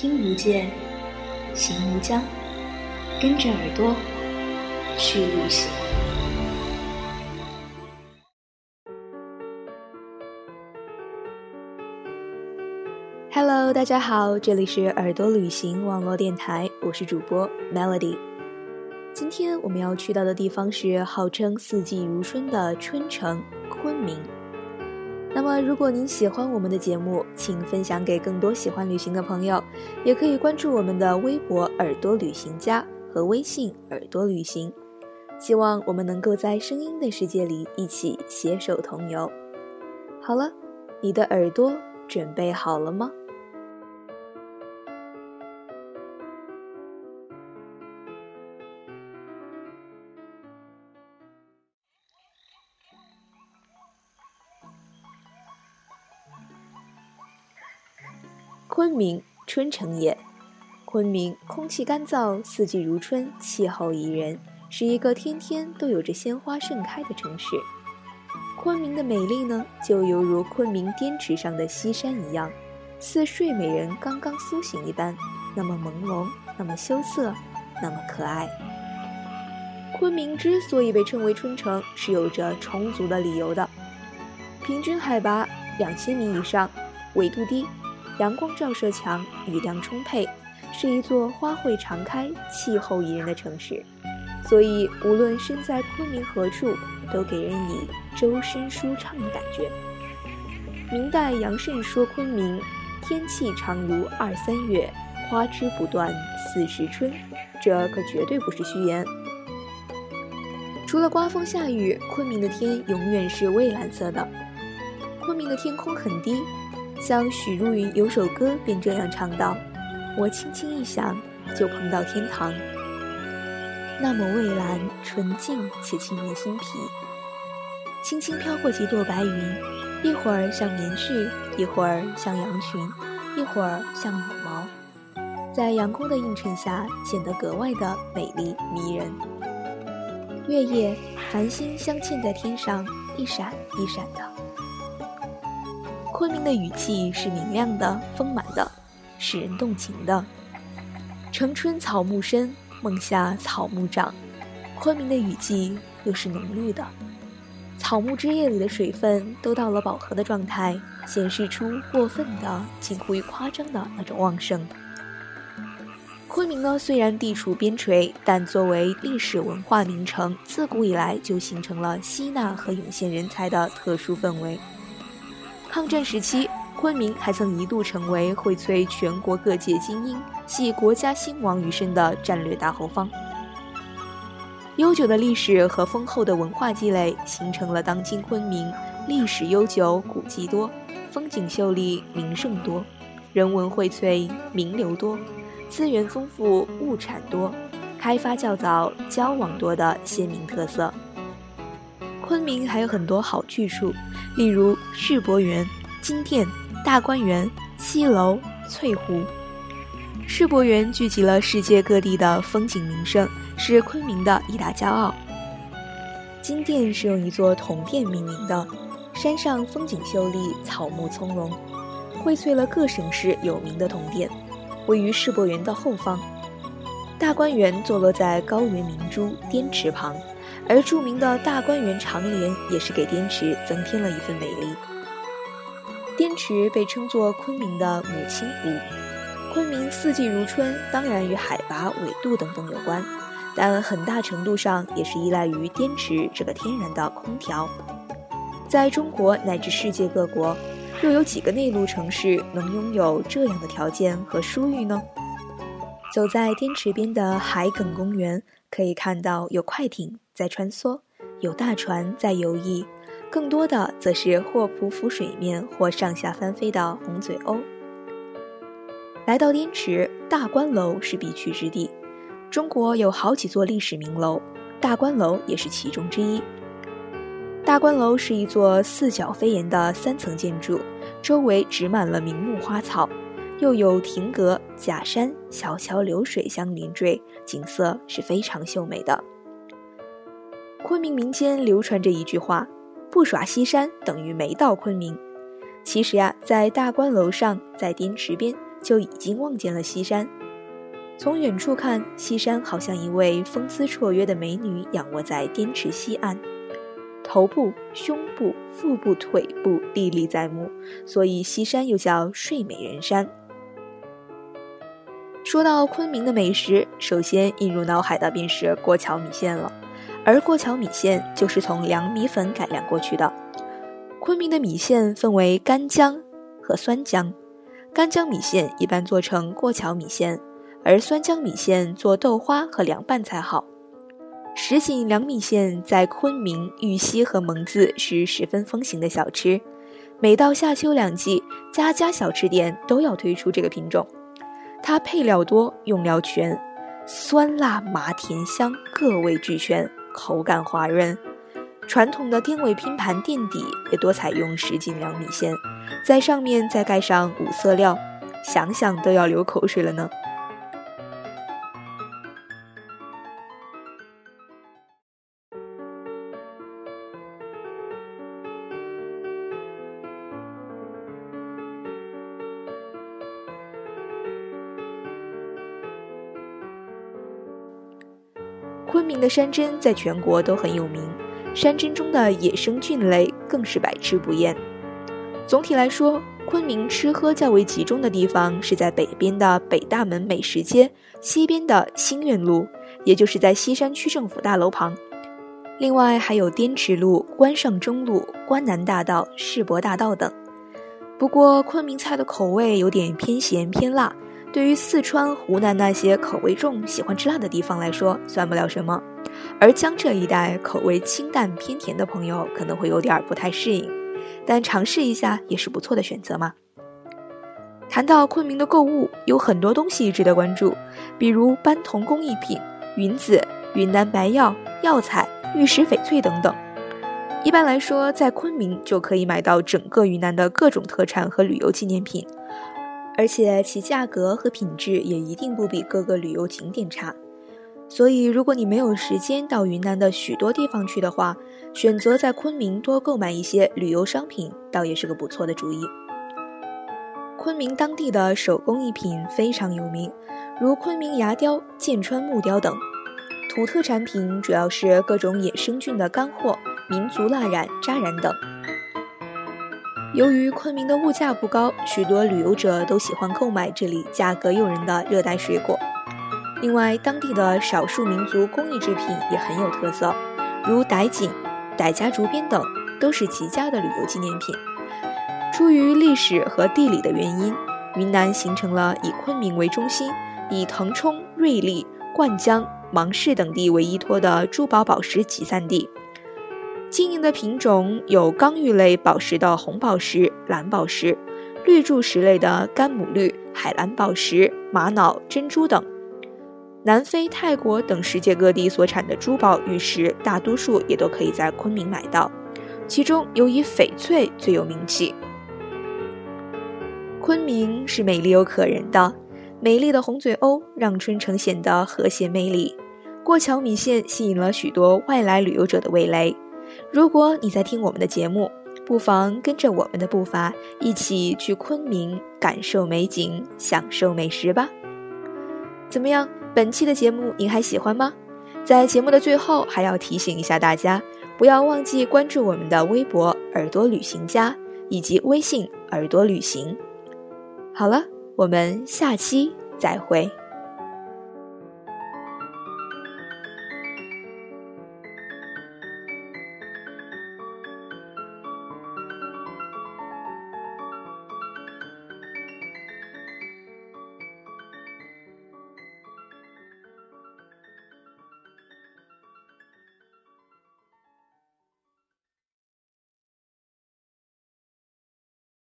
听无界，行无疆，跟着耳朵去旅行。Hello，大家好，这里是耳朵旅行网络电台，我是主播 Melody。今天我们要去到的地方是号称四季如春的春城昆明。那么，如果您喜欢我们的节目，请分享给更多喜欢旅行的朋友，也可以关注我们的微博“耳朵旅行家”和微信“耳朵旅行”。希望我们能够在声音的世界里一起携手同游。好了，你的耳朵准备好了吗？昆明春城也，昆明空气干燥，四季如春，气候宜人，是一个天天都有着鲜花盛开的城市。昆明的美丽呢，就犹如昆明滇池上的西山一样，似睡美人刚刚苏醒一般，那么朦胧，那么羞涩，那么可爱。昆明之所以被称为春城，是有着充足的理由的：平均海拔两千米以上，纬度低。阳光照射强，雨量充沛，是一座花卉常开、气候宜人的城市，所以无论身在昆明何处，都给人以周身舒畅的感觉。明代杨慎说：“昆明天气常如二三月，花枝不断四时春。”这可绝对不是虚言。除了刮风下雨，昆明的天永远是蔚蓝色的。昆明的天空很低。像许茹芸有首歌便这样唱道：“我轻轻一想，就碰到天堂。那么蔚蓝、纯净且沁人心脾。轻轻飘过几朵白云，一会儿像棉絮，一会儿像羊群，一会儿像羽毛，在阳光的映衬下，显得格外的美丽迷人。月夜，繁星镶嵌在天上，一闪一闪的。”昆明的雨季是明亮的、丰满的，使人动情的。城春草木深，梦夏草木长。昆明的雨季又是浓绿的，草木枝叶里的水分都到了饱和的状态，显示出过分的、近乎于夸张的那种旺盛。昆明呢，虽然地处边陲，但作为历史文化名城，自古以来就形成了吸纳和涌现人才的特殊氛围。抗战时期，昆明还曾一度成为荟萃全国各界精英、系国家兴亡于身的战略大后方。悠久的历史和丰厚的文化积累，形成了当今昆明历史悠久、古迹多、风景秀丽、名胜多、人文荟萃、名流多、资源丰富、物产多、开发较早、交往多的鲜明特色。还有很多好去处，例如世博园、金殿、大观园、西楼、翠湖。世博园聚集了世界各地的风景名胜，是昆明的一大骄傲。金殿是用一座铜殿命名的，山上风景秀丽，草木葱茏，荟萃了各省市有名的铜殿，位于世博园的后方。大观园坐落在高原明珠滇池旁。而著名的大观园长联也是给滇池增添了一份美丽。滇池被称作昆明的母亲湖，昆明四季如春，当然与海拔、纬度等等有关，但很大程度上也是依赖于滇池这个天然的空调。在中国乃至世界各国，又有几个内陆城市能拥有这样的条件和殊遇呢？走在滇池边的海埂公园，可以看到有快艇在穿梭，有大船在游弋，更多的则是或匍匐水面，或上下翻飞的红嘴鸥。来到滇池，大观楼是必去之地。中国有好几座历史名楼，大观楼也是其中之一。大观楼是一座四角飞檐的三层建筑，周围植满了名木花草。又有亭阁、假山、小桥流水相连缀，景色是非常秀美的。昆明民间流传着一句话：“不耍西山等于没到昆明。”其实呀，在大观楼上，在滇池边，就已经望见了西山。从远处看，西山好像一位风姿绰约的美女仰卧在滇池西岸，头部、胸部、腹部、腿部历历在目，所以西山又叫睡美人山。说到昆明的美食，首先映入脑海的便是过桥米线了，而过桥米线就是从凉米粉改良过去的。昆明的米线分为干浆和酸浆，干浆米线一般做成过桥米线，而酸浆米线做豆花和凉拌才好。什锦凉米线在昆明、玉溪和蒙自是十分风行的小吃，每到夏秋两季，家家小吃店都要推出这个品种。它配料多，用料全，酸辣麻甜香各味俱全，口感滑润。传统的天尾拼盘垫底也多采用十斤凉米线，在上面再盖上五色料，想想都要流口水了呢。昆明的山珍在全国都很有名。山珍中的野生菌类更是百吃不厌。总体来说，昆明吃喝较为集中的地方是在北边的北大门美食街，西边的新苑路，也就是在西山区政府大楼旁。另外还有滇池路、关上中路、关南大道、世博大道等。不过，昆明菜的口味有点偏咸偏辣，对于四川、湖南那些口味重、喜欢吃辣的地方来说，算不了什么。而江浙一带口味清淡偏甜的朋友可能会有点不太适应，但尝试一下也是不错的选择嘛。谈到昆明的购物，有很多东西值得关注，比如斑铜工艺品、云子、云南白药、药材、玉石翡翠等等。一般来说，在昆明就可以买到整个云南的各种特产和旅游纪念品，而且其价格和品质也一定不比各个旅游景点差。所以，如果你没有时间到云南的许多地方去的话，选择在昆明多购买一些旅游商品，倒也是个不错的主意。昆明当地的手工艺品非常有名，如昆明牙雕、剑川木雕等；土特产品主要是各种野生菌的干货、民族蜡染、扎染等。由于昆明的物价不高，许多旅游者都喜欢购买这里价格诱人的热带水果。另外，当地的少数民族工艺制品也很有特色，如傣锦、傣家竹编等，都是极佳的旅游纪念品。出于历史和地理的原因，云南形成了以昆明为中心，以腾冲、瑞丽、灌江、芒市等地为依托的珠宝宝石集散地。经营的品种有刚玉类宝石的红宝石、蓝宝石，绿柱石类的干母绿、海蓝宝石、玛瑙、珍珠等。南非、泰国等世界各地所产的珠宝玉石，大多数也都可以在昆明买到，其中尤以翡翠最有名气。昆明是美丽又可人的，美丽的红嘴鸥让春城显得和谐美丽。过桥米线吸引了许多外来旅游者的味蕾。如果你在听我们的节目，不妨跟着我们的步伐，一起去昆明感受美景，享受美食吧。怎么样？本期的节目您还喜欢吗？在节目的最后，还要提醒一下大家，不要忘记关注我们的微博“耳朵旅行家”以及微信“耳朵旅行”。好了，我们下期再会。